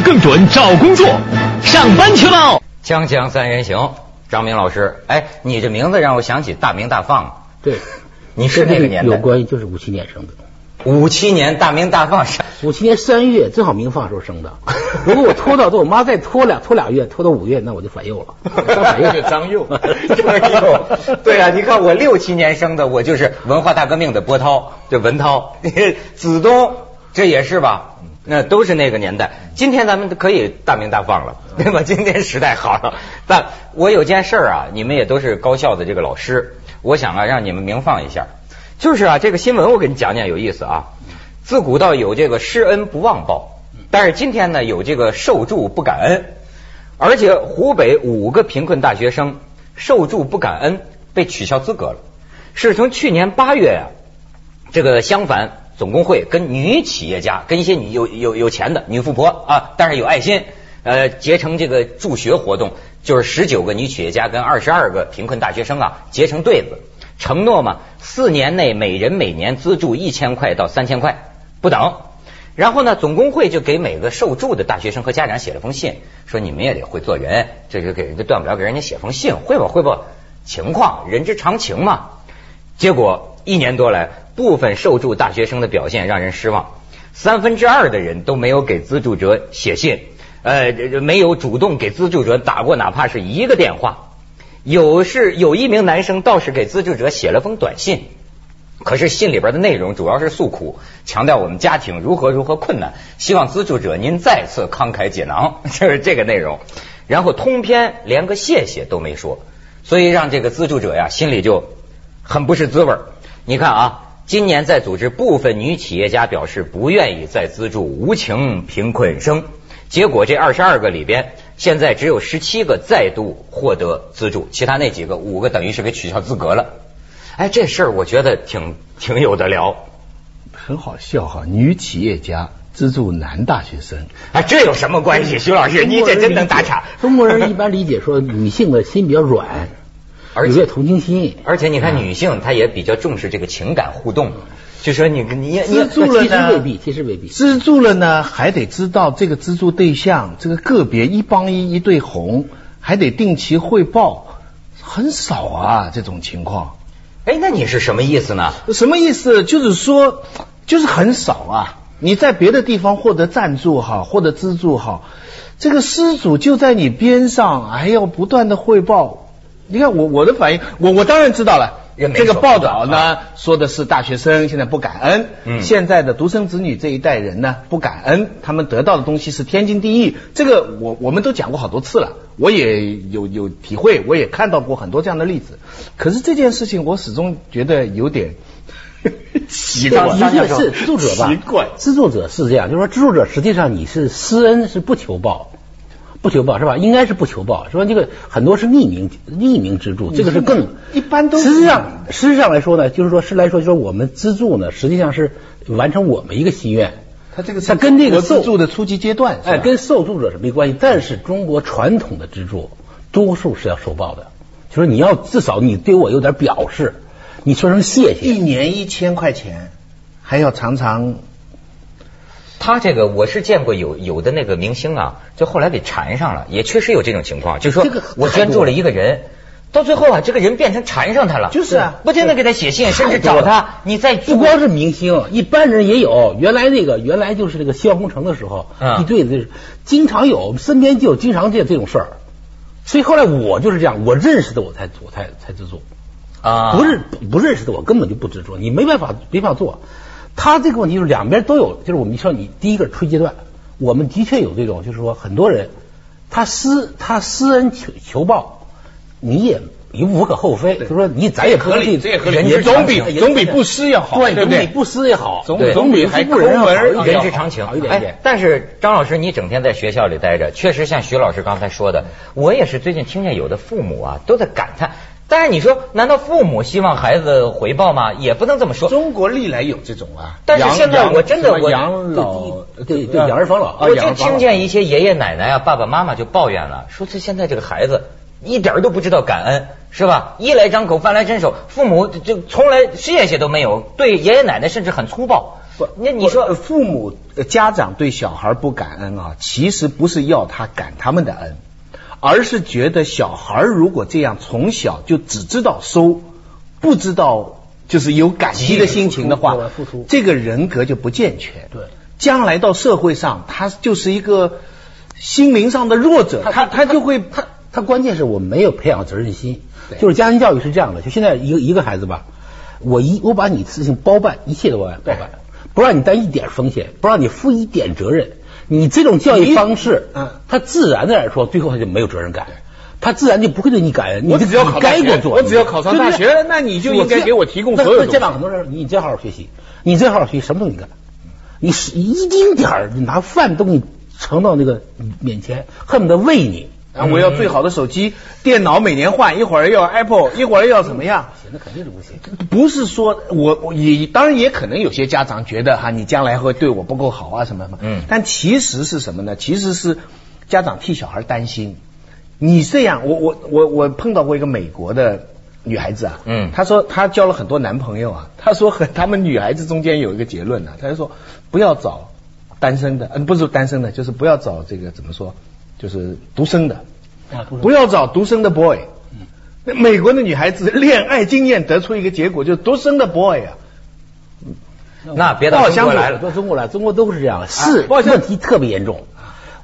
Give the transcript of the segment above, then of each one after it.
更快更准找工作，上班去喽！锵锵三人行，张明老师，哎，你这名字让我想起大明大放。对，你是那个年代有关系，就是五七年生的。五七年大明大放是五七年三月，正好明放时候生的。如果我拖到这，我妈再拖俩拖俩月，拖到五月，那我就反右了。反右 张佑，对啊，你看我六七年生的，我就是文化大革命的波涛，这文涛，子东，这也是吧？那都是那个年代。今天咱们可以大明大放了，对吧？今天时代好了。但我有件事儿啊，你们也都是高校的这个老师，我想啊，让你们明放一下。就是啊，这个新闻我给你讲讲有意思啊。自古到有这个施恩不忘报，但是今天呢有这个受助不感恩，而且湖北五个贫困大学生受助不感恩被取消资格了，是从去年八月啊，这个襄樊总工会跟女企业家跟一些女有有有钱的女富婆啊，但是有爱心，呃，结成这个助学活动，就是十九个女企业家跟二十二个贫困大学生啊结成对子。承诺嘛，四年内每人每年资助一千块到三千块不等。然后呢，总工会就给每个受助的大学生和家长写了封信，说你们也得会做人，这就给人家断不了给人家写封信，汇报汇报情况，人之常情嘛。结果一年多来，部分受助大学生的表现让人失望，三分之二的人都没有给资助者写信，呃，没有主动给资助者打过哪怕是一个电话。有是有一名男生倒是给资助者写了封短信，可是信里边的内容主要是诉苦，强调我们家庭如何如何困难，希望资助者您再次慷慨解囊，就是这个内容。然后通篇连个谢谢都没说，所以让这个资助者呀心里就很不是滋味。你看啊，今年在组织部分女企业家表示不愿意再资助无情贫困生，结果这二十二个里边。现在只有十七个再度获得资助，其他那几个五个等于是给取消资格了。哎，这事儿我觉得挺挺有的聊，很好笑哈。女企业家资助男大学生，哎，这有什么关系？徐老师，你这真能打岔。中国人一般理解说女性的心比较软，而且同情心，而且你看女性她也比较重视这个情感互动。就说你你资助了呢，其实未必，其实未必。资助了呢，还得知道这个资助对象，这个个别一帮一一对红，还得定期汇报，很少啊这种情况。哎，那你是什么意思呢？什么意思？就是说，就是很少啊。你在别的地方获得赞助哈，获得资助哈，这个施主就在你边上，还要不断的汇报。你看我我的反应，我我当然知道了。这个报道呢，说的是大学生现在不感恩，嗯，现在的独生子女这一代人呢不感恩，他们得到的东西是天经地义。这个我我们都讲过好多次了，我也有有体会，我也看到过很多这样的例子。可是这件事情我始终觉得有点奇怪，一个是资助者吧，奇怪，资助者是这样，就是说资助者实际上你是施恩是不求报。不求报是吧？应该是不求报，说这个很多是匿名匿名资助，这个是更一般都。实际上，实际上来说呢，就是说是来说，就是说我们资助呢，实际上是完成我们一个心愿。他这个他跟这个资助的初级阶段，哎，跟受助者是没关系。但是中国传统的资助，多数是要受报的，就是你要至少你对我有点表示，你说声谢谢。一年一千块钱，还要常常。他这个我是见过有有的那个明星啊，就后来给缠上了，也确实有这种情况，就是说我捐助了一个人，到最后啊，这个人变成缠上他了，就是啊，不停的给他写信，甚至找他，你再不光是明星，一般人也有。原来那个原来就是那个希望工程的时候，一对子经常有，身边就有经常见这种事儿。所以后来我就是这样，我认识的我才我才才资助啊，不认不认识的我根本就不资助，你没办法没法做。他这个问题就是两边都有，就是我们说你第一个初阶段，我们的确有这种，就是说很多人他私他私恩求求报，你也你无可厚非，就是说你咱也合理，这也合理，也总比总比不私要好，对对对？不私也好，总总比还不人文，人之常情。哎，但是张老师，你整天在学校里待着，确实像徐老师刚才说的，我也是最近听见有的父母啊都在感叹。但是你说，难道父母希望孩子回报吗？也不能这么说。中国历来有这种啊。但是现在我真的我养老对对养儿防老，我就听见一些爷爷奶奶啊、爸爸妈妈就抱怨了，说这现在这个孩子一点都不知道感恩，是吧？衣来张口饭来伸手，父母就从来谢谢都没有，对爷爷奶奶甚至很粗暴。不，那你说父母家长对小孩不感恩啊，其实不是要他感他们的恩，而是觉得小孩如果这样从小就只知道收，不知道就是有感激的心情的话，这个人格就不健全。对，将来到社会上，他就是一个心灵上的弱者，他他就会他他关键是我没有培养责任心，就是家庭教育是这样的，就现在一个一个孩子吧。我一我把你事情包办，一切都包办，包办，不让你担一点风险，不让你负一点责任。你这种教育方式，嗯，他自然的来说，最后他就没有责任感，他自然就不会对你感恩。我只要考该做，我只要考上大学，那你就应该给我提供所有。家长很多人，你再好好学习，你再好好学习，什么都你干，你是一丁点儿，你拿饭都给你盛到那个面前，恨不得喂你。啊，我要最好的手机、电脑，每年换，一会儿要 Apple，一会儿要怎么样？那肯定是不行。不是说我我也当然也可能有些家长觉得哈，你将来会对我不够好啊什么什么。嗯。但其实是什么呢？其实是家长替小孩担心。你这样，我我我我碰到过一个美国的女孩子啊。嗯。她说她交了很多男朋友啊。她说和他们女孩子中间有一个结论呢，她就说不要找单身的，嗯，不是单身的，就是不要找这个怎么说？就是独生的，不要找独生的 boy。那美国的女孩子恋爱经验得出一个结果，就是独生的 boy 啊。那别到中国来了，到中国来，中国都是这样，是问题特别严重。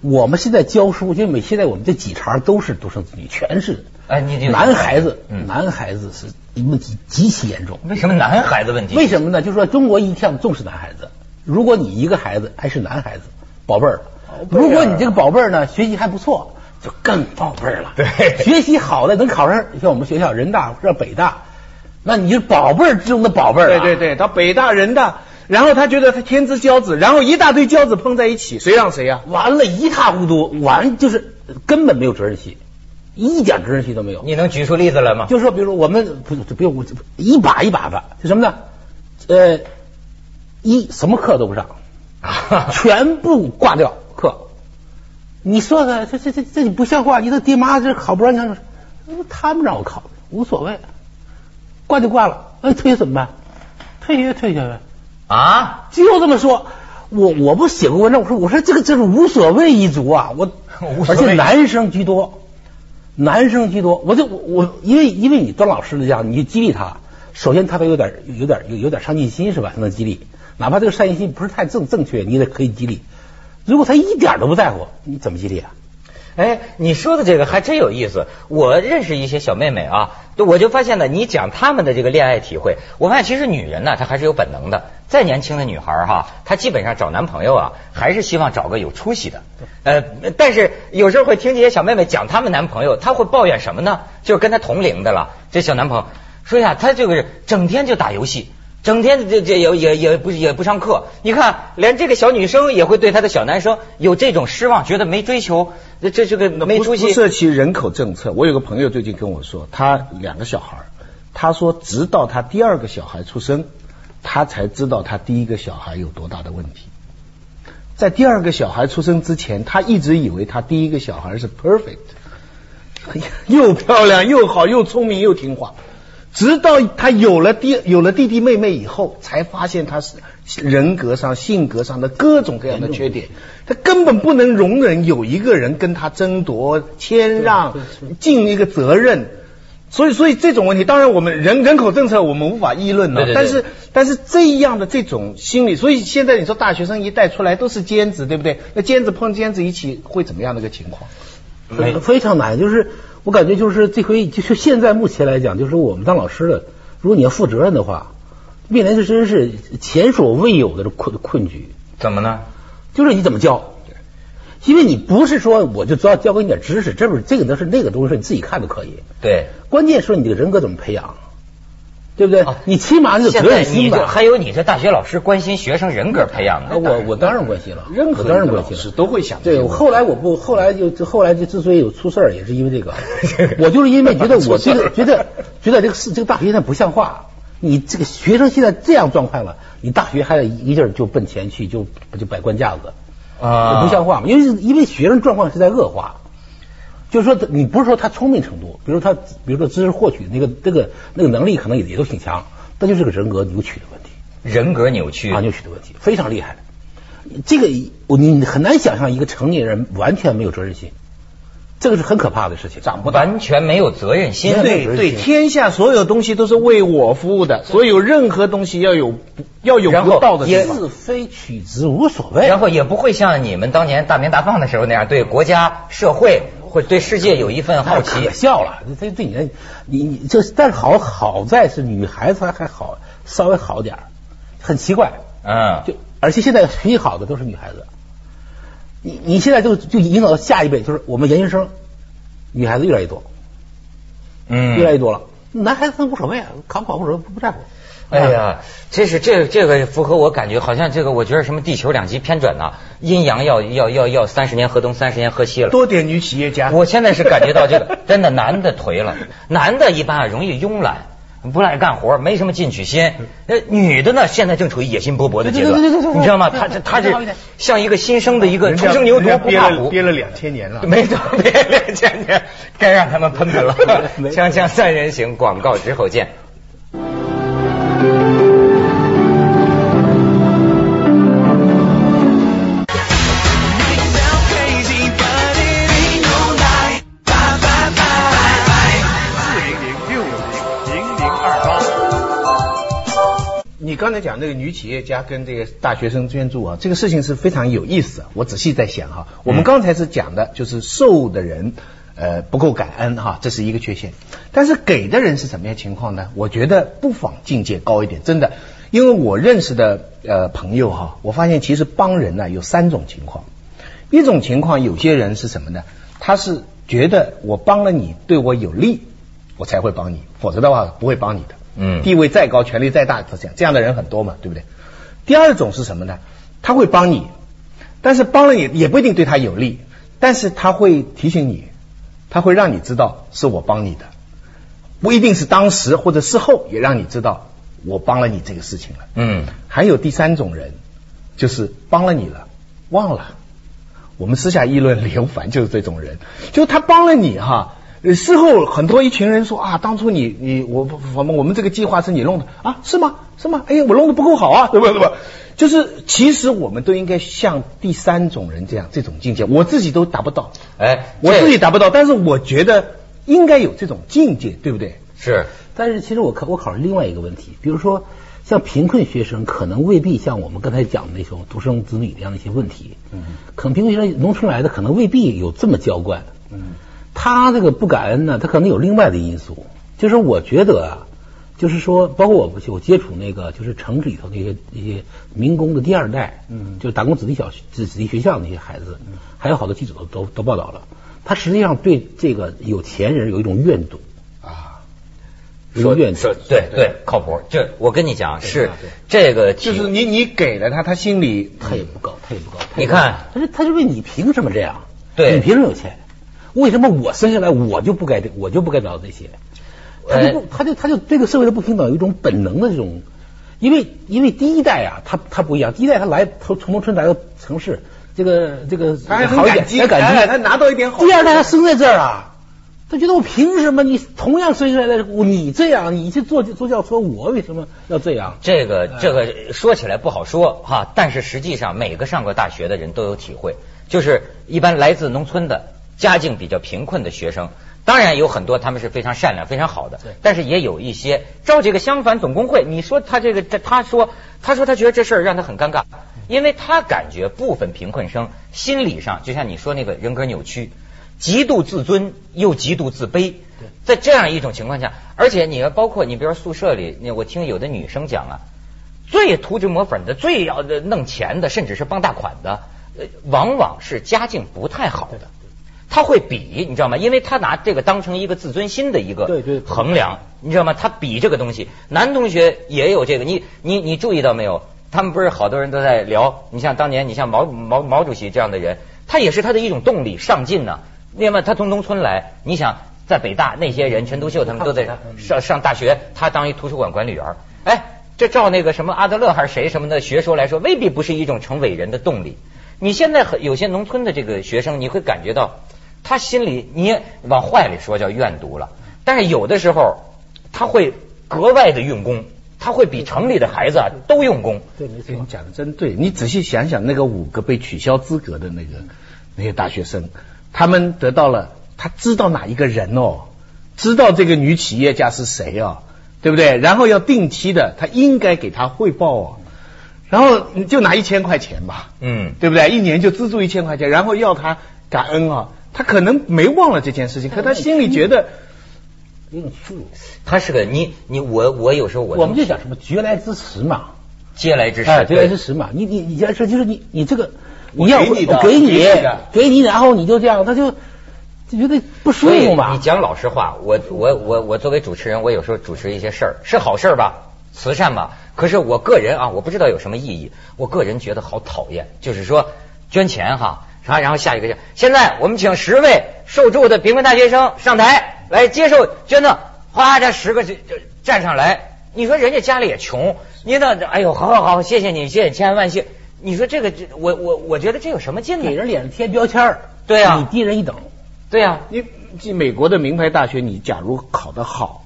我们现在教书，就每现在我们这几茬都是独生子女，全是。哎，你男孩子，男孩子是问题极其严重。为什么男孩子问题？为什么呢？就是说中国一向重视男孩子。如果你一个孩子还是男孩子，宝贝儿。如果你这个宝贝儿呢，学习还不错，就更宝贝儿了。对，学习好的能考上像我们学校人大或者北大，那你是宝贝儿之中的宝贝儿。对对对，到北大人大，然后他觉得他天之骄子，然后一大堆骄子碰在一起，谁让谁呀？完了，一塌糊涂，完就是根本没有责任心，一点责任心都没有。你能举出例子来吗？就是说，比如我们不不用一把一把的，就什么呢？呃，一什么课都不上，全部挂掉。你说的这这这这你不像话！你这爹妈这好不容易让，他们让我考，无所谓，挂就挂了。那退学怎么办？退学退学呗。啊，就这么说。我我不写过文章，我说我说这个这是无所谓一族啊，我而且男生居多，男生居多。我就我因为因为你当老师的这样，你激励他，首先他得有点有点有有点上进心是吧？才能激励，哪怕这个上进心不是太正正确，你也可以激励。如果他一点都不在乎，你怎么激励啊？哎，你说的这个还真有意思。我认识一些小妹妹啊，我就发现呢，你讲他们的这个恋爱体会，我发现其实女人呢，她还是有本能的。再年轻的女孩哈，她基本上找男朋友啊，还是希望找个有出息的。呃，但是有时候会听这些小妹妹讲她们男朋友，她会抱怨什么呢？就是跟她同龄的了，这小男朋友说呀，他这个整天就打游戏。整天这这也也也不也不上课，你看连这个小女生也会对她的小男生有这种失望，觉得没追求，这这这个没出息。不涉及人口政策。我有个朋友最近跟我说，他两个小孩，他说直到他第二个小孩出生，他才知道他第一个小孩有多大的问题。在第二个小孩出生之前，他一直以为他第一个小孩是 perfect，又漂亮又好又聪明又听话。直到他有了弟有了弟弟妹妹以后，才发现他是人格上、性格上的各种各样的缺点。他根本不能容忍有一个人跟他争夺、谦让、尽一个责任。所以，所以这种问题，当然我们人人口政策我们无法议论了。但是，但是这样的这种心理，所以现在你说大学生一代出来都是尖子，对不对？那尖子碰尖子一起会怎么样的一个情况？非常难，就是。我感觉就是这回，就是现在目前来讲，就是我们当老师的，如果你要负责任的话，面临的真是前所未有的困困局。怎么呢？就是你怎么教？因为你不是说我就教教给你点知识，这不是这个都是那个东西，你自己看都可以。对。关键说你这个人格怎么培养？对不对？你起码你有责任心吧？还有你这大学老师关心学生人格培养的，我我当然关心了，任何当然关心了都会想。对，后来我不，后来就后来就之所以有出事儿，也是因为这个。我就是因为觉得我这个觉得觉得这个事这个大学现在不像话，你这个学生现在这样状况了，你大学还得一劲儿就奔钱去，就就摆官架子啊，不像话嘛。因为因为学生状况是在恶化。就是说，你不是说他聪明程度，比如他，比如说知识获取那个这个那个能力，可能也也都挺强，但就是个人格扭曲的问题。人格扭曲啊，扭曲的问题非常厉害。这个我你很难想象一个成年人完全没有责任心，这个是很可怕的事情。长不完全没有责任心。对对，天下所有东西都是为我服务的，所以有任何东西要有要有不道的是非曲直无所谓。然后也不会像你们当年大明大放的时候那样对国家社会或对世界有一份好奇。可笑了，这对你你你这但是好好在是女孩子还好稍微好点很奇怪。嗯，就。而且现在脾气好的都是女孩子，你你现在就就引导到下一辈，就是我们研究生，女孩子越来越多，嗯，越来越多了。男孩子无所谓啊，考不考不不不在乎。哎呀，这是这这个符合我感觉，好像这个我觉得什么地球两极偏转呐，阴阳要要要要三十年河东，三十年河西了。多点女企业家，我现在是感觉到这个真的男的颓了，男的一般啊容易慵懒。不爱干活，没什么进取心。那，女的呢，现在正处于野心勃勃的阶段，你知道吗？她这她是像一个新生的一个初生牛犊不怕虎，憋了两千年了，没错，憋两千年，该让他们喷喷了。锵锵三人行，广告之后见。你刚才讲那个女企业家跟这个大学生捐助啊，这个事情是非常有意思。我仔细在想哈，我们刚才是讲的就是受的人呃不够感恩哈，这是一个缺陷。但是给的人是什么样情况呢？我觉得不妨境界高一点，真的，因为我认识的呃朋友哈，我发现其实帮人呢有三种情况。一种情况，有些人是什么呢？他是觉得我帮了你对我有利，我才会帮你，否则的话不会帮你的。嗯，地位再高，权力再大，都这样，这样的人很多嘛，对不对？第二种是什么呢？他会帮你，但是帮了你也不一定对他有利，但是他会提醒你，他会让你知道是我帮你的，不一定是当时或者事后也让你知道我帮了你这个事情了。嗯，还有第三种人，就是帮了你了，忘了。我们私下议论 刘凡就是这种人，就他帮了你哈。事后很多一群人说啊，当初你你我我们我们这个计划是你弄的啊，是吗？是吗？哎呀，我弄的不够好啊，对不对？就是其实我们都应该像第三种人这样这种境界，我自己都达不到，哎，我自己达不到，但是我觉得应该有这种境界，对不对？是，但是其实我考我考虑另外一个问题，比如说像贫困学生，可能未必像我们刚才讲的那种独生子女这样的一些问题，嗯，可能贫困学生农村来的，可能未必有这么娇惯，嗯。他这个不感恩呢，他可能有另外的因素。就是我觉得啊，就是说，包括我我接触那个，就是城市里头那些那些民工的第二代，嗯，就是打工子弟小子子弟学校那些孩子，还有好多记者都都都报道了。他实际上对这个有钱人有一种怨毒啊，说怨说对对靠谱。这我跟你讲是这个，就是你你给了他，他心里他也不高，他也不高。你看，他是他是问你凭什么这样？对，你凭什么有钱？为什么我生下来我就不该我就不该得到这些？他就不他就他就对这个社会的不平等有一种本能的这种，因为因为第一代啊，他他不一样，第一代他来从从农村来到城市，这个这个他还好一点，还感激，他拿到一点好。第二代他生在这儿啊，他觉得我凭什么？你同样生下来的你这样，你去坐坐轿车，我为什么要这样？这个这个说起来不好说哈，但是实际上每个上过大学的人都有体会，就是一般来自农村的。家境比较贫困的学生，当然有很多他们是非常善良、非常好的，但是也有一些照这个相反总工会，你说他这个，他说他说他觉得这事儿让他很尴尬，因为他感觉部分贫困生心理上就像你说那个人格扭曲，极度自尊又极度自卑，在这样一种情况下，而且你要包括你比如说宿舍里，我听有的女生讲啊，最涂脂抹粉的、最要弄钱的，甚至是傍大款的，往往是家境不太好的。他会比，你知道吗？因为他拿这个当成一个自尊心的一个衡量，你知道吗？他比这个东西，男同学也有这个。你你你注意到没有？他们不是好多人都在聊。你像当年，你像毛毛毛主席这样的人，他也是他的一种动力，上进呢。另外，他从农村来，你想在北大那些人，陈独秀他们都在 上上大学，他当一图书馆管理员。哎，这照那个什么阿德勒还是谁什么的学说来说，未必不是一种成伟人的动力。你现在很有些农村的这个学生，你会感觉到。他心里你往坏里说叫怨毒了，但是有的时候他会格外的用功，他会比城里的孩子啊都用功。对，没错，你讲的真对。你仔细想想，那个五个被取消资格的那个那些大学生，他们得到了，他知道哪一个人哦，知道这个女企业家是谁哦，对不对？然后要定期的，他应该给他汇报哦。然后你就拿一千块钱吧，嗯，对不对？一年就资助一千块钱，然后要他感恩啊。他可能没忘了这件事情，可他心里觉得。他是个你你我我有时候我我们就讲什么绝来之食嘛，嗟来之食，哎，嗟来之对食嘛。你你你这是就是你你这个你要给你的我给你给你的给你，然后你就这样，他就就觉得不舒服嘛你。讲老实话，我我我我作为主持人，我有时候主持一些事儿是好事儿吧，慈善吧。可是我个人啊，我不知道有什么意义。我个人觉得好讨厌，就是说捐钱哈，然后然后下一个叫现在我们请十位受助的贫困大学生上台来接受捐赠，哗，这十个就就站上来。你说人家家里也穷，你那哎呦，好好好，谢谢你，谢谢千恩万谢。你说这个这我我我觉得这有什么劲呢给？人脸上贴标签儿对啊你低人一等。对呀、你进美国的名牌大学，你假如考得好，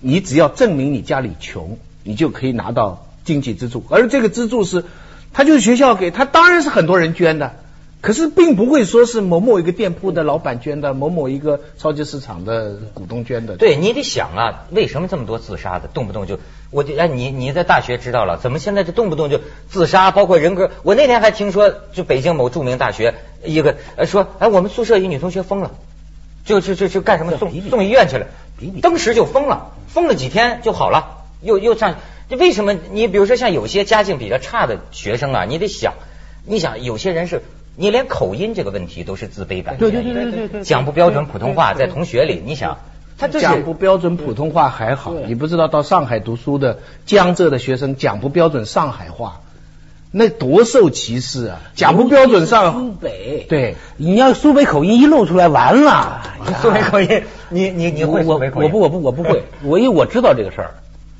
你只要证明你家里穷，你就可以拿到经济资助。而这个资助是，他就是学校给他，当然是很多人捐的，可是并不会说是某某一个店铺的老板捐的，某某一个超级市场的股东捐的。对你得想啊，为什么这么多自杀的，动不动就我就哎你你在大学知道了，怎么现在就动不动就自杀，包括人格？我那天还听说，就北京某著名大学一个呃说，哎我们宿舍一女同学疯了，就就就就干什么 送送医院去了当时就疯了，疯了几天就好了，又又上。这为什么？你比如说像有些家境比较差的学生啊，你得想，你想有些人是。你连口音这个问题都是自卑感，对对对对对对讲不标准普通话，在同学里，你想，他就是讲不标准普通话还好，你不知道到上海读书的江浙的学生讲不标准上海话，那多受歧视啊！讲不标准苏上，北，对，你要苏北口音一露出来，完了。苏北口音，你你你会我苏北口音？我不我不我不会，我因为我知道这个事儿，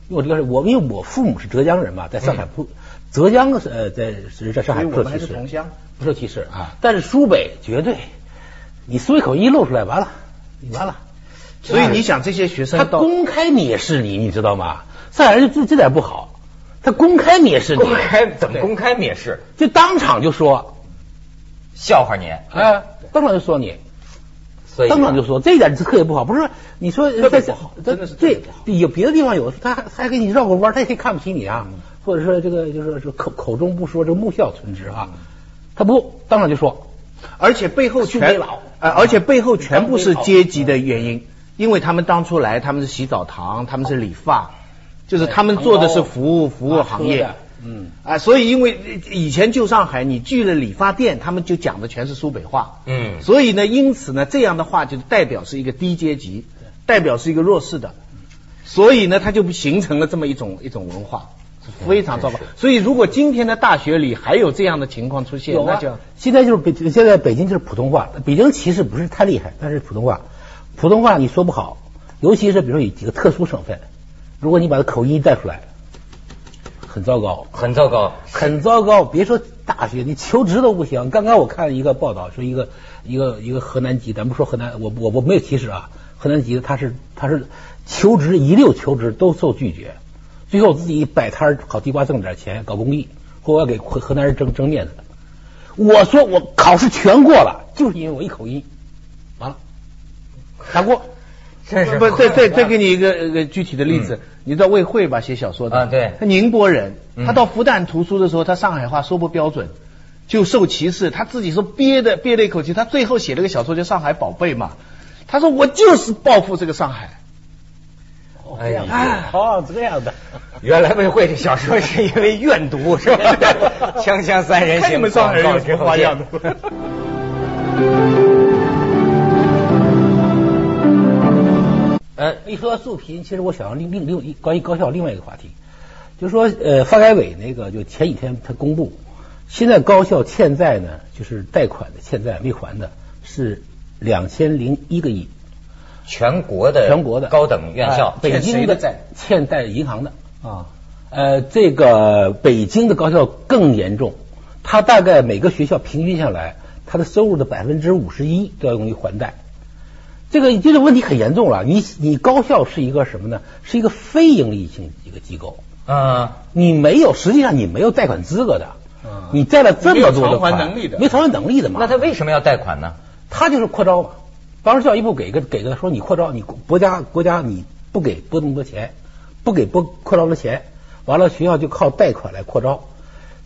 因为我这个事，我因为我父母是浙江人嘛，在上海不，浙江呃在是在上海不受歧视，同乡不受歧视啊。但是苏北绝对，你苏北口音一露出来，完了，你完了。所以你想这些学生他公开蔑视你，你知道吗？上海人就这这点不好，他公开蔑视你，公开怎么公开蔑视？就当场就说，笑话你，哎，当场就说你。所以当场就说这一点是特别不好，不是你说特别在不好在真的是特别对有别的地方有，他还还给你绕个弯，他也可以看不起你啊，或者说这个就是说口口中不说，这个木笑存之啊，他不当场就说，而且背后全而且背后全部是阶级的原因，因为他们当初来，他们是洗澡堂，他们是理发，就是他们做的是服务服务行业，嗯，啊，所以因为以前旧上海你去了理发店，他们就讲的全是苏北话，嗯。所以呢，因此呢，这样的话就代表是一个低阶级，代表是一个弱势的，所以呢，它就形成了这么一种一种文化，是非常糟糕。所以如果今天的大学里还有这样的情况出现，啊那就，现在就是北现在北京就是普通话，北京其实不是太厉害，但是普通话，普通话你说不好，尤其是比如说有几个特殊省份，如果你把它口音带出来，很糟糕。很糟糕。很糟糕，别说大学，你求职都不行。刚刚我看了一个报道，说一个一个一个河南籍，咱不说河南，我我我没有歧视啊，河南籍的他是他是求职一溜求职都受拒绝，最后自己摆摊儿烤地瓜挣点钱，搞公益，或我要给河河南人争争面子。我说我考试全过了，就是因为我一口音，完了，打过。真是不，再再再给你一个一个具体的例子，你知道魏慧吧？写小说的啊对他宁波人，嗯他到复旦读书的时候，他上海话说不标准，就受歧视。他自己说憋的憋了一口气，他最后写了个小说叫《上海宝贝》嘛。他说我就是报复这个上海。哎哦，这样的。原来魏慧这小说是因为怨毒是吧？锵锵三人行，看你们上海人有广告之后什么花样的。呃，一说到素贫，其实我想要另另另关于高校另外一个话题，就是说呃，发改委那个就前几天他公布，现在高校欠债呢，就是贷款的欠债没还的是两千零一个亿，全国的全国的高等院校哎，北京的债欠贷银行的，啊，呃，这个北京的高校更严重，它大概每个学校平均下来，它的收入的百分之五十一都要用于还贷。这个这个问题很严重了。你你高校是一个什么呢？是一个非盈利性一个机构，嗯，你没有，实际上你没有贷款资格的。嗯你贷了这么多的没偿还款能力的没偿还能力的嘛？那他为什么要贷款呢？他就是扩招嘛。当时教育部给个给个说你扩招，你国家国家你不给拨那么多钱，不给拨扩招的钱，完了学校就靠贷款来扩招。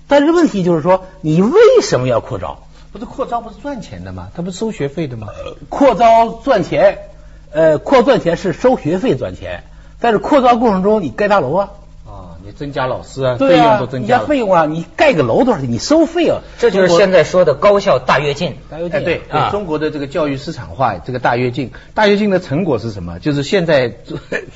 但是问题就是说，你为什么要扩招？不是扩招不是赚钱的吗？他不是收学费的吗？扩招赚钱，呃，扩赚钱是收学费赚钱，但是扩招过程中你盖大楼啊，啊，你增加老师啊，对啊，费用都增加了。加费用啊，你盖个楼多少钱？你收费啊，这就是现在说的高校大跃进。哎，大跃进。啊对，中国的这个教育市场化，这个大跃进，大跃进的成果是什么？就是现在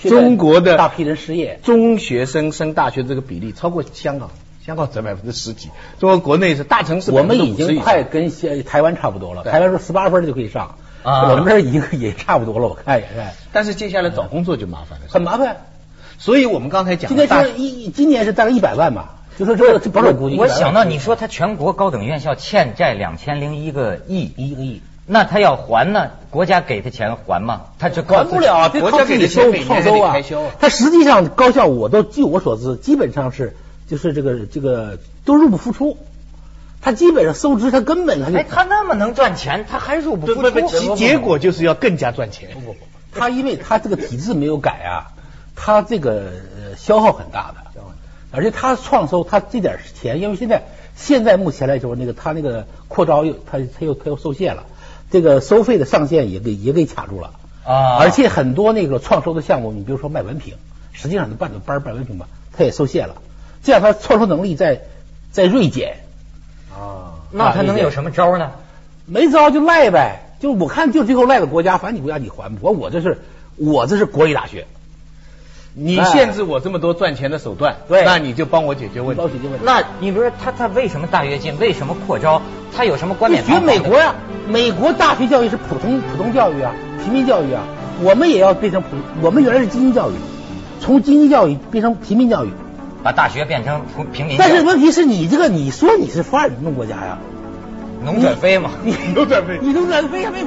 中 国的大批人失业，中学生升大学这个比例超过香港，香港只百分之十几，中国国内是大城市我们已经快跟现台湾差不多了，台湾说十八分就可以上，啊。我们这儿已经也差不多了，我看也是但是接下来找工作就麻烦了，很麻烦。所以我们刚才讲今年是一今年是大概一百万吧，就说这个这不是我估计我想到你说他全国高等院校欠债两千零一个亿，一个亿。那他要还呢？国家给他钱还吗？他这还不了啊，这国家靠给的钱收每年还创收啊得开销啊。它实际上高校我都据我所知，基本上是就是这个这个都入不敷出。他基本上收支，他根本他就哎，他那么能赚钱，他还入不敷不不不，出。其结果就是要更加赚钱。不不不，他因为他这个体制没有改啊，他这个呃消耗很大的，而且他创收他这点钱，因为现在现在目前来说，那个他那个扩招又他他又他又受限了，这个收费的上限也给也给卡住了。啊。而且很多那个创收的项目，你比如说卖文凭，实际上你办个班儿办文凭吧，他也受限了，这样他创收能力在在锐减。啊，那他能有什么招呢？没招就赖呗，就我看就最后赖到国家，反正你国家你还不，我我这是我这是国立大学，你限制我这么多赚钱的手段，对那你就帮我解决问题高。解决问题。那你比如说他他为什么大跃进？为什么扩招？他有什么观点学堂皇的美国呀、美国大学教育是普通普通教育啊，平民教育啊，我们也要变成普，我们原来是精英教育，从精英教育变成平民教育。把大学变成平平民但是问题是你这个，你说你是发展中国家呀，农转非嘛。你 农转非你农转非还没